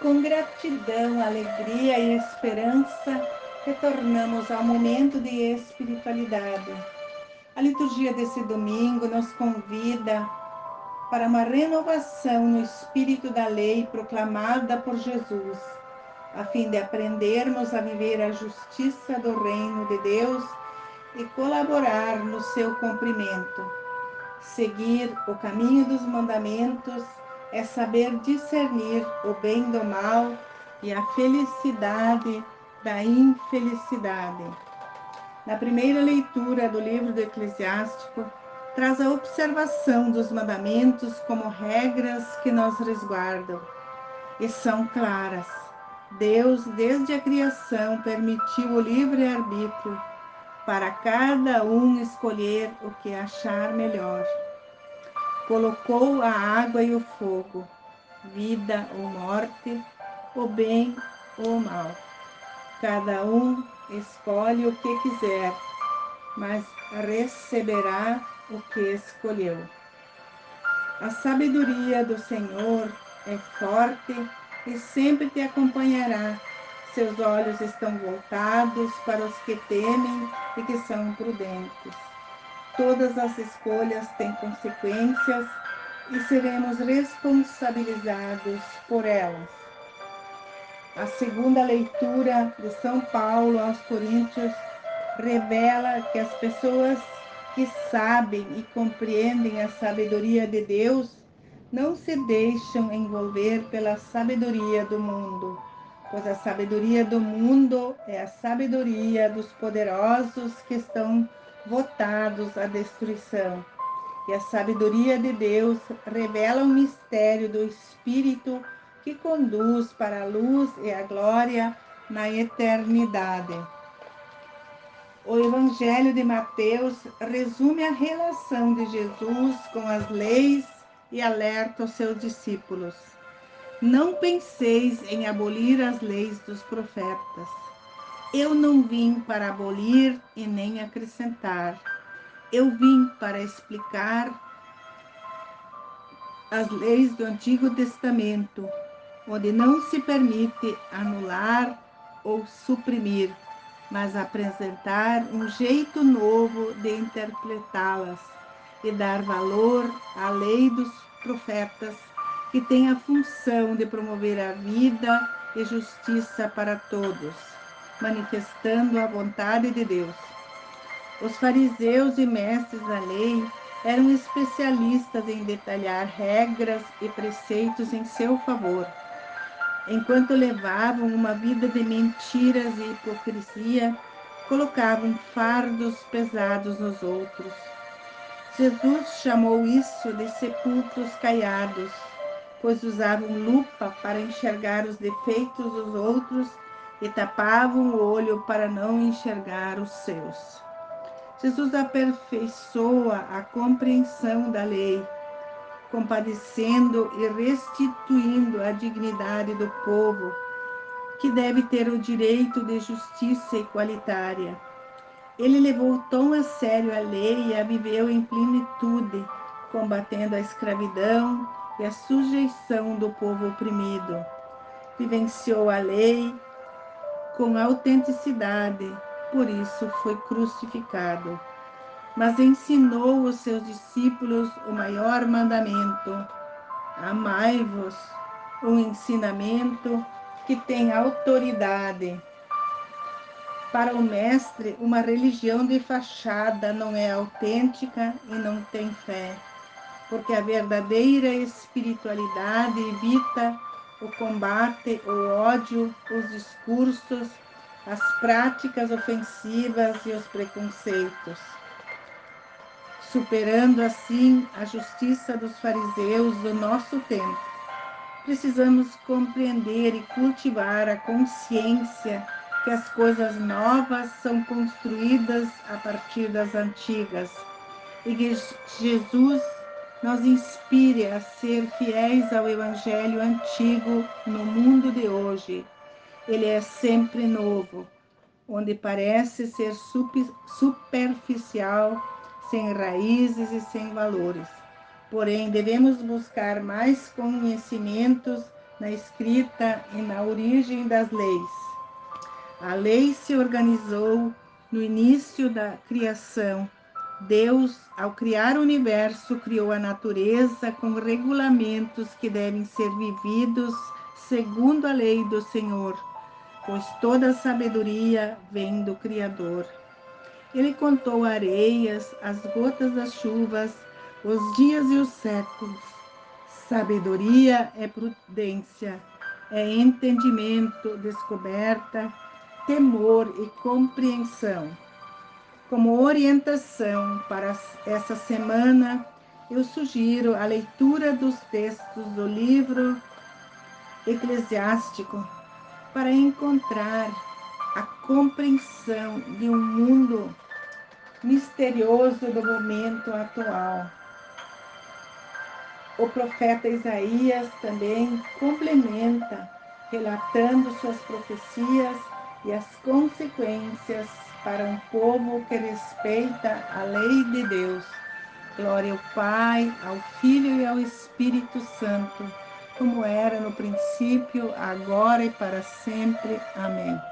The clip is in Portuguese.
Com gratidão, alegria e esperança, retornamos ao momento de espiritualidade. A liturgia desse domingo nos convida para uma renovação no espírito da lei proclamada por Jesus, a fim de aprendermos a viver a justiça do reino de Deus e colaborar no seu cumprimento. Seguir o caminho dos mandamentos é saber discernir o bem do mal e a felicidade da infelicidade. Na primeira leitura do livro do Eclesiástico, traz a observação dos mandamentos como regras que nos resguardam e são claras. Deus, desde a criação, permitiu o livre-arbítrio para cada um escolher o que achar melhor colocou a água e o fogo, vida ou morte, o bem ou o mal. Cada um escolhe o que quiser, mas receberá o que escolheu. A sabedoria do Senhor é forte e sempre te acompanhará. Seus olhos estão voltados para os que temem e que são prudentes. Todas as escolhas têm consequências e seremos responsabilizados por elas. A segunda leitura de São Paulo aos Coríntios revela que as pessoas que sabem e compreendem a sabedoria de Deus não se deixam envolver pela sabedoria do mundo, pois a sabedoria do mundo é a sabedoria dos poderosos que estão votados à destruição. E a sabedoria de Deus revela o mistério do Espírito que conduz para a luz e a glória na eternidade. O Evangelho de Mateus resume a relação de Jesus com as leis e alerta os seus discípulos. Não penseis em abolir as leis dos profetas eu não vim para abolir e nem acrescentar. Eu vim para explicar as leis do Antigo Testamento, onde não se permite anular ou suprimir, mas apresentar um jeito novo de interpretá-las e dar valor à lei dos profetas, que tem a função de promover a vida e justiça para todos manifestando a vontade de Deus. Os fariseus e mestres da lei eram especialistas em detalhar regras e preceitos em seu favor, enquanto levavam uma vida de mentiras e hipocrisia, colocavam fardos pesados nos outros. Jesus chamou isso de sepulcros caiados, pois usavam lupa para enxergar os defeitos dos outros e tapavam o olho para não enxergar os seus. Jesus aperfeiçoa a compreensão da lei, compadecendo e restituindo a dignidade do povo, que deve ter o direito de justiça igualitária. Ele levou tão a sério a lei e a viveu em plenitude, combatendo a escravidão e a sujeição do povo oprimido. Vivenciou a lei com autenticidade, por isso foi crucificado. Mas ensinou os seus discípulos o maior mandamento: amai-vos, um ensinamento que tem autoridade. Para o mestre, uma religião de fachada não é autêntica e não tem fé, porque a verdadeira espiritualidade evita o combate, o ódio, os discursos, as práticas ofensivas e os preconceitos, superando assim a justiça dos fariseus do nosso tempo. Precisamos compreender e cultivar a consciência que as coisas novas são construídas a partir das antigas e que Jesus nos inspire a ser fiéis ao Evangelho antigo no mundo de hoje. Ele é sempre novo, onde parece ser superficial, sem raízes e sem valores. Porém, devemos buscar mais conhecimentos na escrita e na origem das leis. A lei se organizou no início da criação. Deus, ao criar o universo, criou a natureza com regulamentos que devem ser vividos segundo a lei do Senhor, pois toda sabedoria vem do Criador. Ele contou areias, as gotas das chuvas, os dias e os séculos. Sabedoria é prudência, é entendimento, descoberta, temor e compreensão. Como orientação para essa semana, eu sugiro a leitura dos textos do livro eclesiástico para encontrar a compreensão de um mundo misterioso do momento atual. O profeta Isaías também complementa, relatando suas profecias e as consequências para um povo que respeita a lei de Deus. Glória ao Pai, ao Filho e ao Espírito Santo, como era no princípio, agora e para sempre. Amém.